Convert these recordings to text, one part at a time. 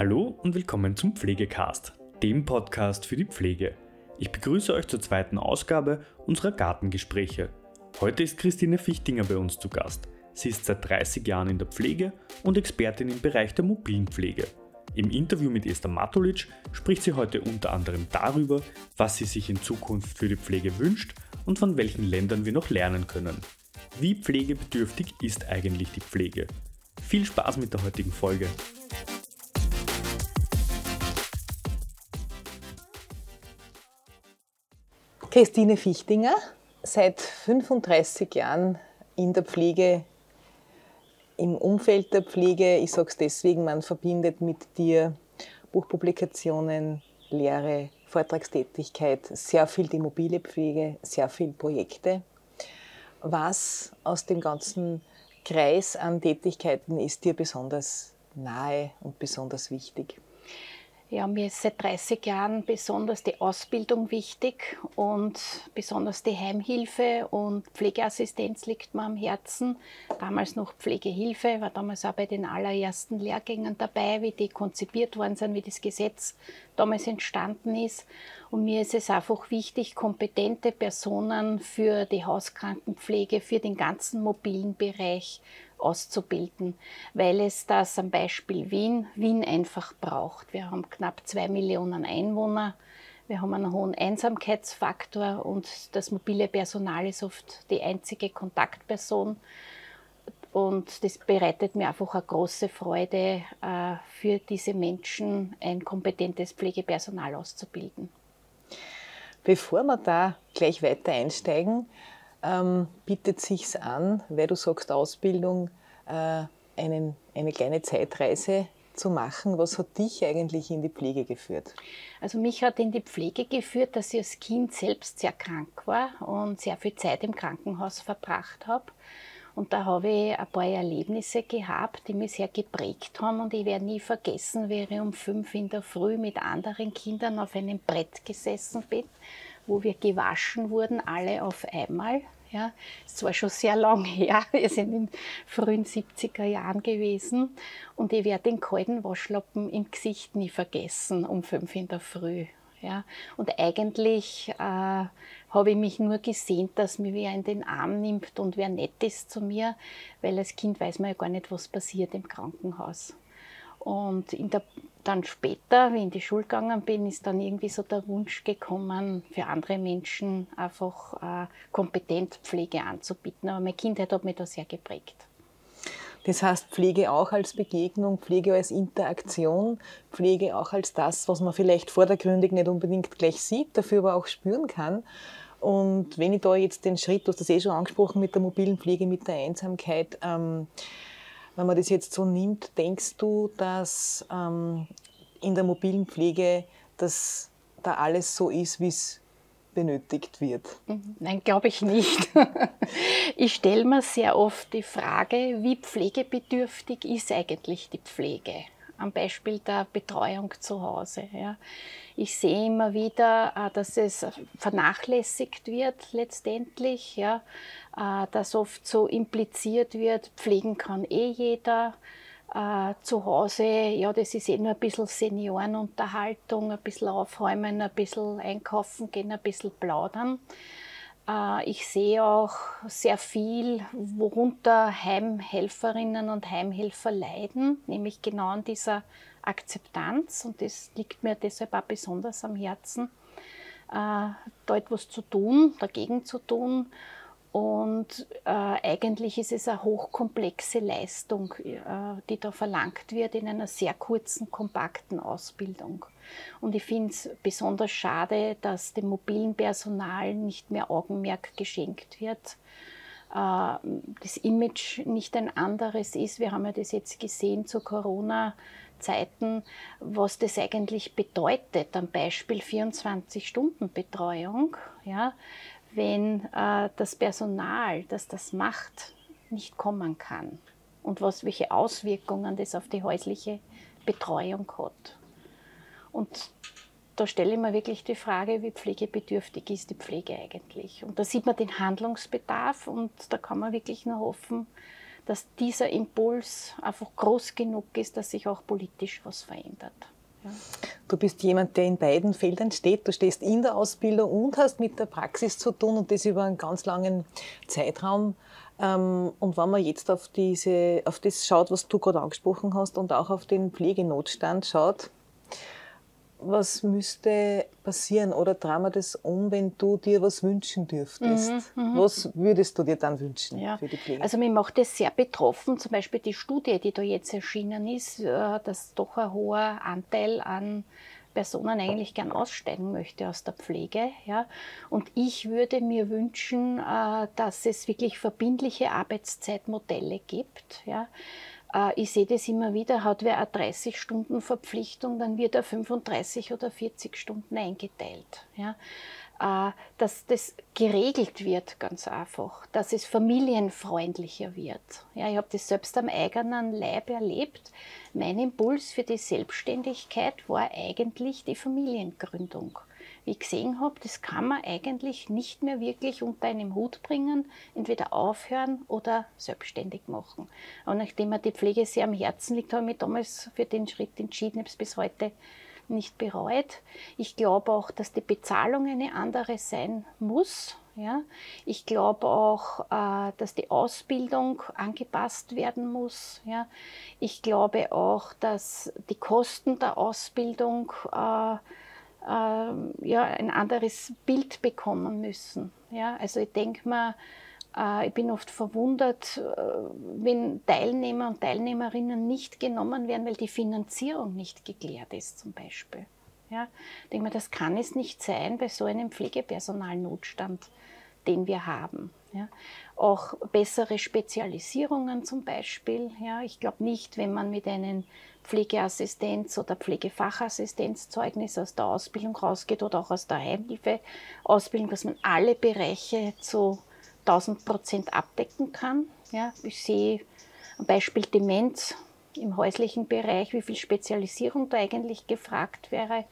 Hallo und willkommen zum Pflegecast, dem Podcast für die Pflege. Ich begrüße euch zur zweiten Ausgabe unserer Gartengespräche. Heute ist Christine Fichtinger bei uns zu Gast. Sie ist seit 30 Jahren in der Pflege und Expertin im Bereich der mobilen Pflege. Im Interview mit Esther Matulic spricht sie heute unter anderem darüber, was sie sich in Zukunft für die Pflege wünscht und von welchen Ländern wir noch lernen können. Wie pflegebedürftig ist eigentlich die Pflege? Viel Spaß mit der heutigen Folge. Christine Fichtinger, seit 35 Jahren in der Pflege, im Umfeld der Pflege. Ich sage es deswegen, man verbindet mit dir Buchpublikationen, Lehre, Vortragstätigkeit, sehr viel die mobile Pflege, sehr viele Projekte. Was aus dem ganzen Kreis an Tätigkeiten ist dir besonders nahe und besonders wichtig? Ja, mir ist seit 30 Jahren besonders die Ausbildung wichtig und besonders die Heimhilfe und Pflegeassistenz liegt mir am Herzen. Damals noch Pflegehilfe, war damals auch bei den allerersten Lehrgängen dabei, wie die konzipiert worden sind, wie das Gesetz damals entstanden ist. Und mir ist es einfach wichtig, kompetente Personen für die Hauskrankenpflege, für den ganzen mobilen Bereich auszubilden, weil es das am Beispiel Wien, Wien einfach braucht. Wir haben knapp zwei Millionen Einwohner, wir haben einen hohen Einsamkeitsfaktor und das mobile Personal ist oft die einzige Kontaktperson. Und das bereitet mir einfach eine große Freude, äh, für diese Menschen ein kompetentes Pflegepersonal auszubilden. Bevor wir da gleich weiter einsteigen, ähm, bietet sich an, weil du sagst Ausbildung, äh, einen, eine kleine Zeitreise zu machen. Was hat dich eigentlich in die Pflege geführt? Also mich hat in die Pflege geführt, dass ich als Kind selbst sehr krank war und sehr viel Zeit im Krankenhaus verbracht habe. Und da habe ich ein paar Erlebnisse gehabt, die mich sehr geprägt haben. Und ich werde nie vergessen, wie ich um fünf in der Früh mit anderen Kindern auf einem Brett gesessen bin wo wir gewaschen wurden, alle auf einmal. Ja, es war schon sehr lang her. Wir sind in frühen 70er Jahren gewesen. Und ich werde den kalten Waschlappen im Gesicht nie vergessen, um fünf in der Früh. Ja, und eigentlich äh, habe ich mich nur gesehen, dass mir wer in den Arm nimmt und wer nett ist zu mir, weil als Kind weiß man ja gar nicht, was passiert im Krankenhaus. Und der, dann später, wie ich in die Schule gegangen bin, ist dann irgendwie so der Wunsch gekommen, für andere Menschen einfach äh, kompetent Pflege anzubieten. Aber meine Kindheit hat mich da sehr geprägt. Das heißt, Pflege auch als Begegnung, Pflege als Interaktion, Pflege auch als das, was man vielleicht vordergründig nicht unbedingt gleich sieht, dafür aber auch spüren kann. Und wenn ich da jetzt den Schritt, du hast das eh schon angesprochen mit der mobilen Pflege, mit der Einsamkeit, ähm, wenn man das jetzt so nimmt, denkst du, dass ähm, in der mobilen Pflege das da alles so ist, wie es benötigt wird? Mhm. Nein, glaube ich nicht. Ich stelle mir sehr oft die Frage, wie pflegebedürftig ist eigentlich die Pflege? Am Beispiel der Betreuung zu Hause. Ja. Ich sehe immer wieder, äh, dass es vernachlässigt wird letztendlich. Ja äh, dass oft so impliziert wird, pflegen kann eh jeder. Äh, zu Hause, ja, das ist eh nur ein bisschen Seniorenunterhaltung, ein bisschen aufräumen, ein bisschen einkaufen gehen, ein bisschen plaudern. Äh, ich sehe auch sehr viel, worunter Heimhelferinnen und Heimhelfer leiden, nämlich genau an dieser Akzeptanz. Und das liegt mir deshalb auch besonders am Herzen, äh, da etwas zu tun, dagegen zu tun und äh, eigentlich ist es eine hochkomplexe Leistung, äh, die da verlangt wird in einer sehr kurzen, kompakten Ausbildung. Und ich finde es besonders schade, dass dem mobilen Personal nicht mehr Augenmerk geschenkt wird. Äh, das Image nicht ein anderes ist. Wir haben ja das jetzt gesehen zu Corona. Zeiten, was das eigentlich bedeutet, am Beispiel 24-Stunden-Betreuung. Ja, wenn äh, das Personal, das das macht, nicht kommen kann und was, welche Auswirkungen das auf die häusliche Betreuung hat. Und da stelle ich mir wirklich die Frage, wie pflegebedürftig ist die Pflege eigentlich? Und da sieht man den Handlungsbedarf und da kann man wirklich nur hoffen, dass dieser Impuls einfach groß genug ist, dass sich auch politisch was verändert. Du bist jemand, der in beiden Feldern steht. Du stehst in der Ausbildung und hast mit der Praxis zu tun und das über einen ganz langen Zeitraum. Ähm, und wenn man jetzt auf, diese, auf das schaut, was du gerade angesprochen hast und auch auf den Pflegenotstand schaut, was müsste passieren oder drehen wir das um, wenn du dir was wünschen dürftest? Mhm, mhm, was würdest du dir dann wünschen ja. für die Pflege? Also mir macht das sehr betroffen, zum Beispiel die Studie, die da jetzt erschienen ist, äh, dass doch ein hoher Anteil an Personen eigentlich gern aussteigen möchte aus der Pflege. Ja. Und ich würde mir wünschen, äh, dass es wirklich verbindliche Arbeitszeitmodelle gibt. Ja ich sehe das immer wieder, hat wer eine 30-Stunden-Verpflichtung, dann wird er 35 oder 40 Stunden eingeteilt. Ja? Äh, dass das geregelt wird, ganz einfach, dass es familienfreundlicher wird. Ja, ich habe das selbst am eigenen Leib erlebt. Mein Impuls für die Selbstständigkeit war eigentlich die Familiengründung wie ich gesehen habe, das kann man eigentlich nicht mehr wirklich unter einem Hut bringen, entweder aufhören oder selbstständig machen. Und nachdem mir die Pflege sehr am Herzen liegt, habe ich mich damals für den Schritt entschieden, habe es bis heute nicht bereut. Ich glaube auch, dass die Bezahlung eine andere sein muss. Ja. Ich glaube auch, äh, dass die Ausbildung angepasst werden muss. Ja. Ich glaube auch, dass die Kosten der Ausbildung äh, ja, ein anderes Bild bekommen müssen. Ja? Also ich denke mal, äh, ich bin oft verwundert, äh, wenn Teilnehmer und Teilnehmerinnen nicht genommen werden, weil die Finanzierung nicht geklärt ist zum Beispiel. Ja? Ich denke mal, das kann es nicht sein bei so einem Pflegepersonalnotstand, den wir haben. Ja? Auch bessere Spezialisierungen zum Beispiel. Ja? Ich glaube nicht, wenn man mit einem Pflegeassistenz- oder Pflegefachassistenzzeugnis aus der Ausbildung rausgeht oder auch aus der Heimhilfeausbildung, dass man alle Bereiche zu 1000 Prozent abdecken kann. Ja, ich sehe am Beispiel Demenz im häuslichen Bereich, wie viel Spezialisierung da eigentlich gefragt wäre.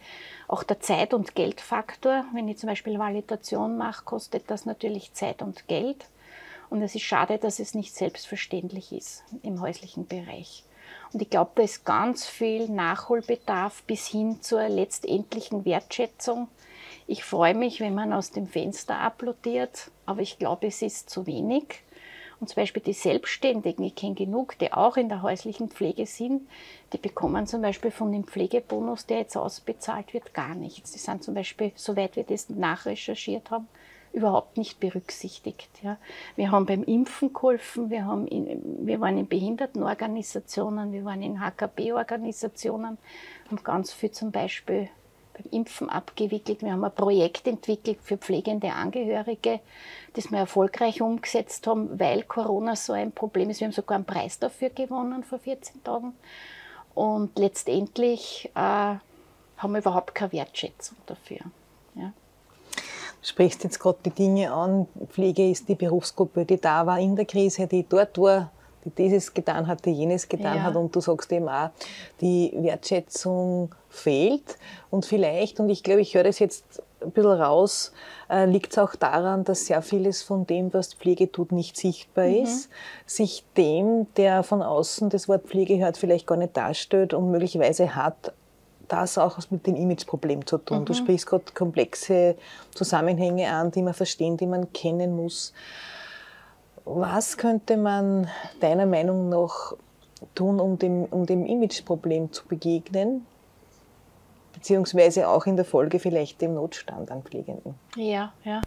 Auch der Zeit- und Geldfaktor. Wenn ich zum Beispiel Validation mache, kostet das natürlich Zeit und Geld. Und es ist schade, dass es nicht selbstverständlich ist im häuslichen Bereich. Und ich glaube, da ist ganz viel Nachholbedarf bis hin zur letztendlichen Wertschätzung. Ich freue mich, wenn man aus dem Fenster applaudiert, aber ich glaube, es ist zu wenig. Und zum Beispiel die Selbstständigen, ich kenne genug, die auch in der häuslichen Pflege sind, die bekommen zum Beispiel von dem Pflegebonus, der jetzt ausbezahlt wird, gar nichts. Die sind zum Beispiel, soweit wir das nachrecherchiert haben, überhaupt nicht berücksichtigt. Ja. Wir haben beim Impfen geholfen, wir, haben in, wir waren in Behindertenorganisationen, wir waren in HKB-Organisationen, haben ganz viel zum Beispiel beim Impfen abgewickelt. Wir haben ein Projekt entwickelt für pflegende Angehörige, das wir erfolgreich umgesetzt haben, weil Corona so ein Problem ist. Wir haben sogar einen Preis dafür gewonnen vor 14 Tagen. Und letztendlich äh, haben wir überhaupt keine Wertschätzung dafür. Sprichst jetzt gerade die Dinge an. Pflege ist die Berufsgruppe, die da war in der Krise, die dort war, die dieses getan hat, die jenes getan ja. hat. Und du sagst eben auch, die Wertschätzung fehlt. Und vielleicht, und ich glaube, ich höre das jetzt ein bisschen raus, äh, liegt es auch daran, dass sehr vieles von dem, was Pflege tut, nicht sichtbar mhm. ist, sich dem, der von außen das Wort Pflege hört, vielleicht gar nicht darstellt und möglicherweise hat das auch mit dem Imageproblem zu tun. Mhm. Du sprichst gerade komplexe Zusammenhänge an, die man verstehen, die man kennen muss. Was könnte man deiner Meinung nach tun, um dem, um dem Imageproblem zu begegnen? Beziehungsweise auch in der Folge vielleicht dem Notstand an Pflegenden? Ja, ja.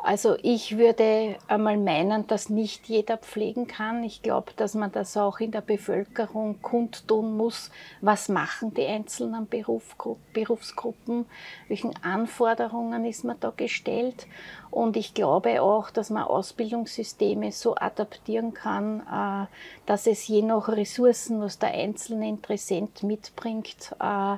Also ich würde einmal meinen, dass nicht jeder pflegen kann. Ich glaube, dass man das auch in der Bevölkerung kundtun muss. Was machen die einzelnen Berufsgruppen? Welchen Anforderungen ist man da gestellt? Und ich glaube auch, dass man Ausbildungssysteme so adaptieren kann, äh, dass es je nach Ressourcen, was der einzelne Interessent mitbringt, äh,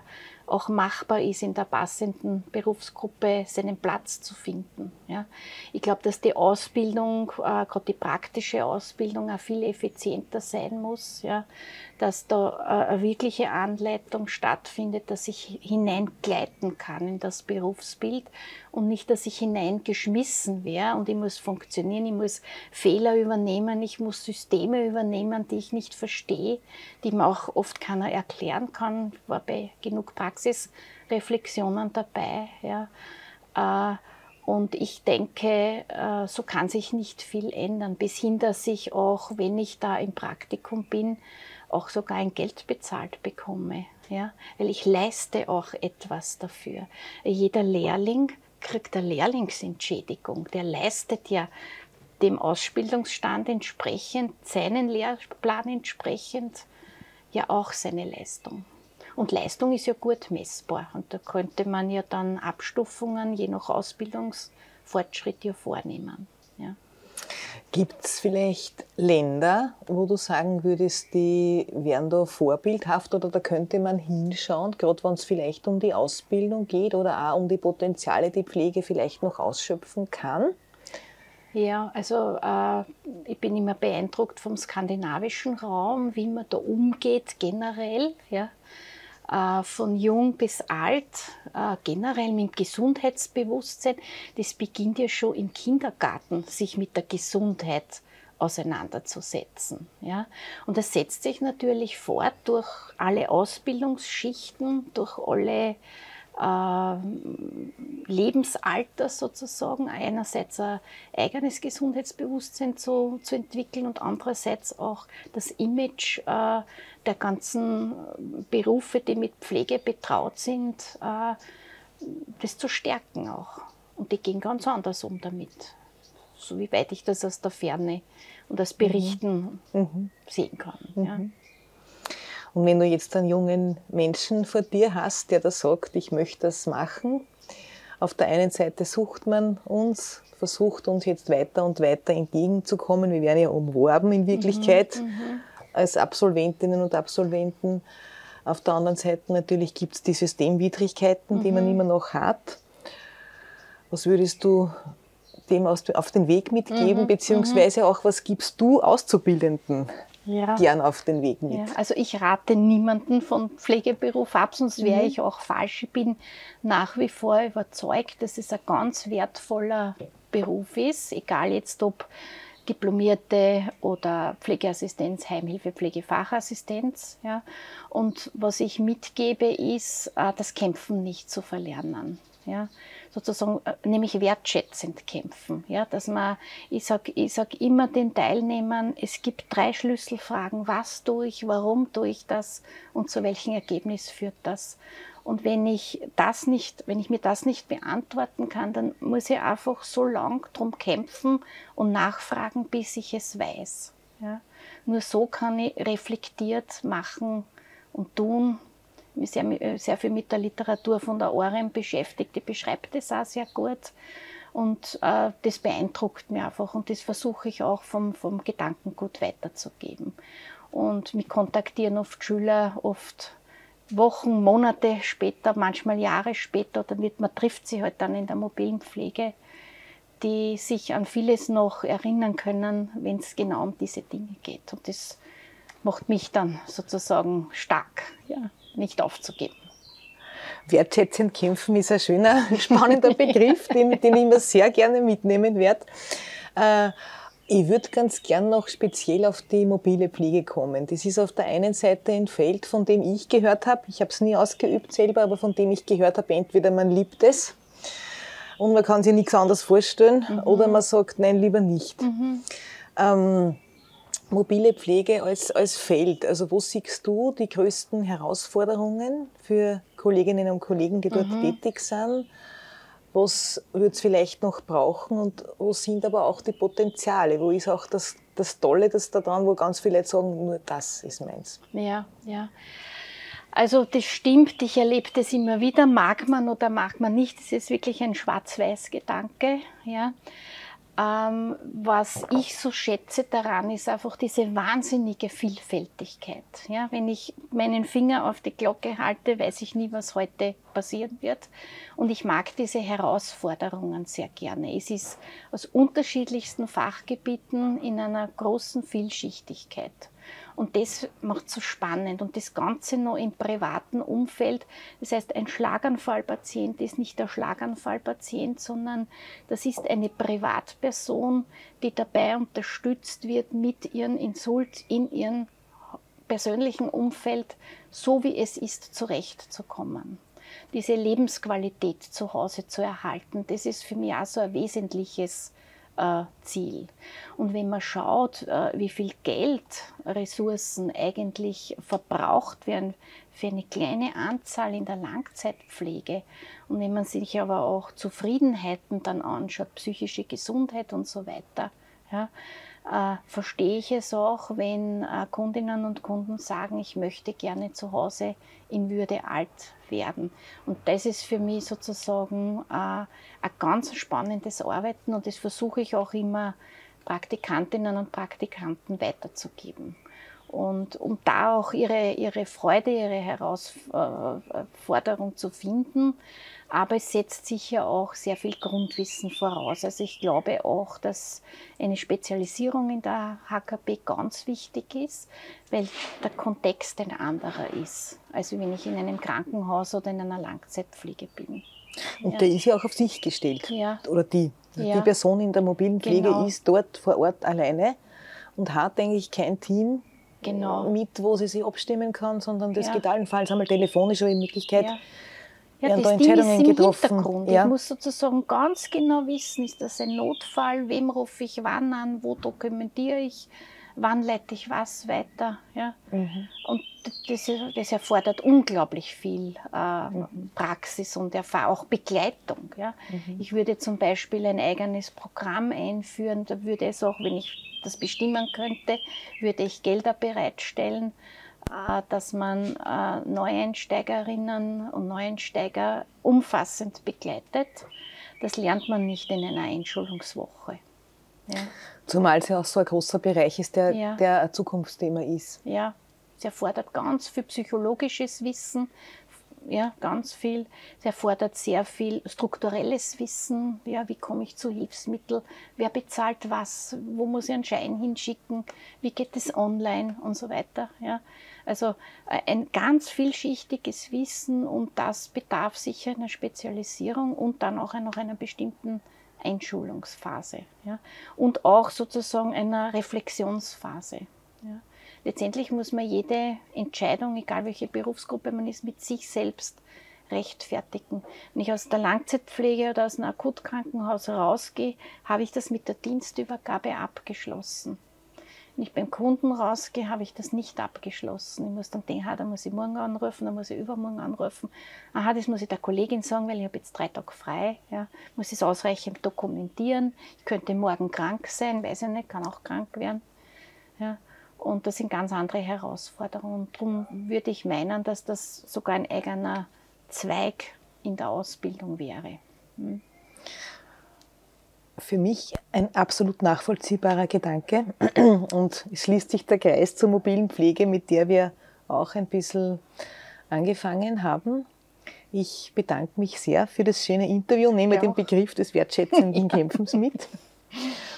auch machbar ist, in der passenden Berufsgruppe seinen Platz zu finden. Ja. Ich glaube, dass die Ausbildung, äh, gerade die praktische Ausbildung, auch viel effizienter sein muss, ja. Dass da äh, eine wirkliche Anleitung stattfindet, dass ich hineingleiten kann in das Berufsbild und nicht, dass ich hineingeschmissen wäre und ich muss funktionieren, ich muss Fehler übernehmen, ich muss Systeme übernehmen, die ich nicht verstehe, die mir auch oft keiner erklären kann. War bei genug Praxisreflexionen dabei. Ja. Und ich denke, äh, so kann sich nicht viel ändern, bis hin, dass ich auch, wenn ich da im Praktikum bin, auch sogar ein Geld bezahlt bekomme. Ja? Weil ich leiste auch etwas dafür. Jeder Lehrling kriegt eine Lehrlingsentschädigung. Der leistet ja dem Ausbildungsstand entsprechend, seinen Lehrplan entsprechend, ja auch seine Leistung. Und Leistung ist ja gut messbar. Und da könnte man ja dann Abstufungen je nach Ausbildungsfortschritt ja vornehmen. Ja. Gibt es vielleicht Länder, wo du sagen würdest, die wären da vorbildhaft oder da könnte man hinschauen, gerade wenn es vielleicht um die Ausbildung geht oder auch um die Potenziale, die Pflege vielleicht noch ausschöpfen kann? Ja, also äh, ich bin immer beeindruckt vom skandinavischen Raum, wie man da umgeht generell, ja, von jung bis alt, äh, generell mit Gesundheitsbewusstsein. Das beginnt ja schon im Kindergarten, sich mit der Gesundheit auseinanderzusetzen. Ja? Und das setzt sich natürlich fort durch alle Ausbildungsschichten, durch alle äh, Lebensalter sozusagen, einerseits ein eigenes Gesundheitsbewusstsein zu, zu entwickeln und andererseits auch das Image äh, der ganzen Berufe, die mit Pflege betraut sind, äh, das zu stärken auch. Und die gehen ganz anders um damit, so wie weit ich das aus der Ferne und Berichten mhm. mhm. sehen kann. Mhm. Ja. Und wenn du jetzt einen jungen Menschen vor dir hast, der da sagt, ich möchte das machen, auf der einen Seite sucht man uns, versucht uns jetzt weiter und weiter entgegenzukommen. Wir werden ja umworben in Wirklichkeit mhm, mhm. als Absolventinnen und Absolventen. Auf der anderen Seite natürlich gibt es die Systemwidrigkeiten, mhm. die man mhm. immer noch hat. Was würdest du dem auf den Weg mitgeben, mhm, beziehungsweise auch was gibst du Auszubildenden ja. gern auf den Weg mit. Ja, also ich rate niemanden von Pflegeberuf ab, sonst wäre mhm. ich auch falsch. Ich bin nach wie vor überzeugt, dass es ein ganz wertvoller Beruf ist, egal jetzt ob Diplomierte oder Pflegeassistenz, Heimhilfe, Pflegefachassistenz. Ja. Und was ich mitgebe, ist, äh, das Kämpfen nicht zu verlernen. Ja sozusagen äh, nämlich wertschätzend kämpfen. Ja, dass man, ich sage ich sag immer den Teilnehmern, es gibt drei Schlüsselfragen, was tue ich, warum tue ich das und zu welchem Ergebnis führt das. Und wenn ich das nicht, wenn ich mir das nicht beantworten kann, dann muss ich einfach so lang drum kämpfen und nachfragen, bis ich es weiß. Ja? Nur so kann ich reflektiert machen und tun, sehr, äh, sehr viel mit der Literatur von der Orem beschäftigt. Die beschreibt das auch sehr gut. Und äh, das beeindruckt mich einfach und das versuche ich auch vom, vom Gedankengut weiterzugeben. Und mich kontaktieren oft Schüler, oft Wochen, Monate später, manchmal Jahre später, dann wird, man trifft sie halt dann in der mobilen Pflege, die sich an vieles noch erinnern können, wenn es genau um diese Dinge geht. Und das macht mich dann sozusagen stark. Ja nicht aufzugeben. Wertschätzend kämpfen ist ein schöner, spannender Begriff, den, den ich immer sehr gerne mitnehmen werde. Äh, ich würde ganz gern noch speziell auf die mobile Pflege kommen. Das ist auf der einen Seite ein Feld, von dem ich gehört habe, ich habe es nie ausgeübt selber, aber von dem ich gehört habe, entweder man liebt es und man kann sich nichts anderes vorstellen mhm. oder man sagt, nein, lieber nicht. Mhm. Ähm, mobile Pflege als, als Feld. Also wo siehst du die größten Herausforderungen für Kolleginnen und Kollegen, die dort mhm. tätig sind? Was wird es vielleicht noch brauchen und wo sind aber auch die Potenziale? Wo ist auch das, das Tolle, das da dran, wo ganz viele Leute sagen, nur das ist meins? Ja, ja. Also das stimmt, ich erlebe das immer wieder, mag man oder mag man nicht, das ist wirklich ein Schwarz-Weiß-Gedanke. Ja. Ähm, was ich so schätze daran, ist einfach diese wahnsinnige Vielfältigkeit. Ja, wenn ich meinen Finger auf die Glocke halte, weiß ich nie, was heute passieren wird. Und ich mag diese Herausforderungen sehr gerne. Es ist aus unterschiedlichsten Fachgebieten in einer großen Vielschichtigkeit. Und das macht es so spannend. Und das Ganze noch im privaten Umfeld. Das heißt, ein Schlaganfallpatient ist nicht der Schlaganfallpatient, sondern das ist eine Privatperson, die dabei unterstützt wird, mit ihren Insult in ihrem persönlichen Umfeld, so wie es ist, zurechtzukommen diese Lebensqualität zu Hause zu erhalten. Das ist für mich auch so ein wesentliches Ziel. Und wenn man schaut, äh, wie viel Geld, Ressourcen eigentlich verbraucht werden für eine kleine Anzahl in der Langzeitpflege und wenn man sich aber auch Zufriedenheiten dann anschaut, psychische Gesundheit und so weiter, ja, äh, verstehe ich es auch, wenn äh, Kundinnen und Kunden sagen, ich möchte gerne zu Hause in Würde alt werden. Und das ist für mich sozusagen äh, ein ganz spannendes Arbeiten und das versuche ich auch immer Praktikantinnen und Praktikanten weiterzugeben. Und um da auch ihre, ihre Freude, ihre Herausforderung zu finden, aber es setzt sicher auch sehr viel Grundwissen voraus. Also ich glaube auch, dass eine Spezialisierung in der HKP ganz wichtig ist, weil der Kontext ein anderer ist, als wenn ich in einem Krankenhaus oder in einer Langzeitpflege bin. Und ja. der ist ja auch auf sich gestellt. Ja. Oder die. Ja. Die Person in der mobilen Pflege Genau. ist dort vor Ort alleine und hat eigentlich kein Team Genau. mit, wo sie sich abstimmen kann, sondern das Ja. geht allenfalls einmal telefonisch oder in Möglichkeit. Ja. Ja, da das Ding ist Entscheidungen im getroffen. Hintergrund. Ja. Ich muss sozusagen ganz genau wissen, ist das ein Notfall, wem rufe ich wann an, wo dokumentiere ich, wann leite ich was weiter. Ja? Mhm. Und das, das erfordert unglaublich viel äh, Praxis und Erfahrung, auch Begleitung. Ja? Ich würde zum Beispiel ein eigenes Programm einführen, da würde es auch, wenn ich das bestimmen könnte, würde ich Gelder bereitstellen, dass man äh, Neueinsteigerinnen und Neueinsteiger umfassend begleitet. Das lernt man nicht in einer Einschulungswoche. Ja. Zumal es ja auch so ein großer Bereich ist, der, Ja. der ein Zukunftsthema ist. Ja, es erfordert ganz viel psychologisches Wissen, ja, ganz viel. Es erfordert sehr viel strukturelles Wissen. Ja, wie komme ich zu Hilfsmitteln? Wer bezahlt was? Wo muss ich einen Schein hinschicken? Wie geht es online und so weiter? Ja, also äh, ein ganz vielschichtiges Wissen und das bedarf sicher einer Spezialisierung und dann auch noch einer bestimmten Einschulungsphase. Ja, und auch sozusagen einer Reflexionsphase. Ja. Letztendlich muss man jede Entscheidung, egal welche Berufsgruppe man ist, mit sich selbst rechtfertigen. Wenn ich aus der Langzeitpflege oder aus einem Akutkrankenhaus rausgehe, habe ich das mit der Dienstübergabe abgeschlossen. Wenn ich beim Kunden rausgehe, habe ich das nicht abgeschlossen. Ich muss dann denken, ah, da muss ich morgen anrufen, da muss ich übermorgen anrufen. Aha, das muss ich der Kollegin sagen, weil ich habe jetzt drei Tage frei. Ja, muss es ausreichend dokumentieren. Ich könnte morgen krank sein, weiß ich nicht, kann auch krank werden. Ja, und das sind ganz andere Herausforderungen. Darum würde ich meinen, dass das sogar ein eigener Zweig in der Ausbildung wäre. Für mich ein absolut nachvollziehbarer Gedanke. Und es schließt sich der Kreis zur mobilen Pflege, mit der wir auch ein bisschen angefangen haben. Ich bedanke mich sehr für das schöne Interview, nehme Ja den. Begriff des wertschätzenden Kämpfens mit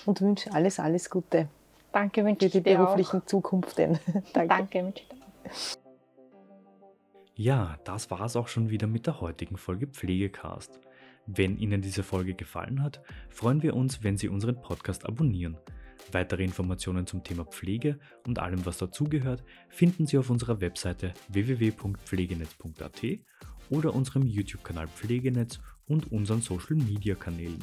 und wünsche alles, alles Gute Danke, wünsche für ich die dir auch. beruflichen Zukunften. Danke. Danke, wünsche ich dir auch. Ja, das war es auch schon wieder mit der heutigen Folge Pflegecast. Wenn Ihnen diese Folge gefallen hat, freuen wir uns, wenn Sie unseren Podcast abonnieren. Weitere Informationen zum Thema Pflege und allem, was dazugehört, finden Sie auf unserer Webseite www.pflegenetz.at oder unserem YouTube-Kanal Pflegenetz und unseren Social-Media-Kanälen.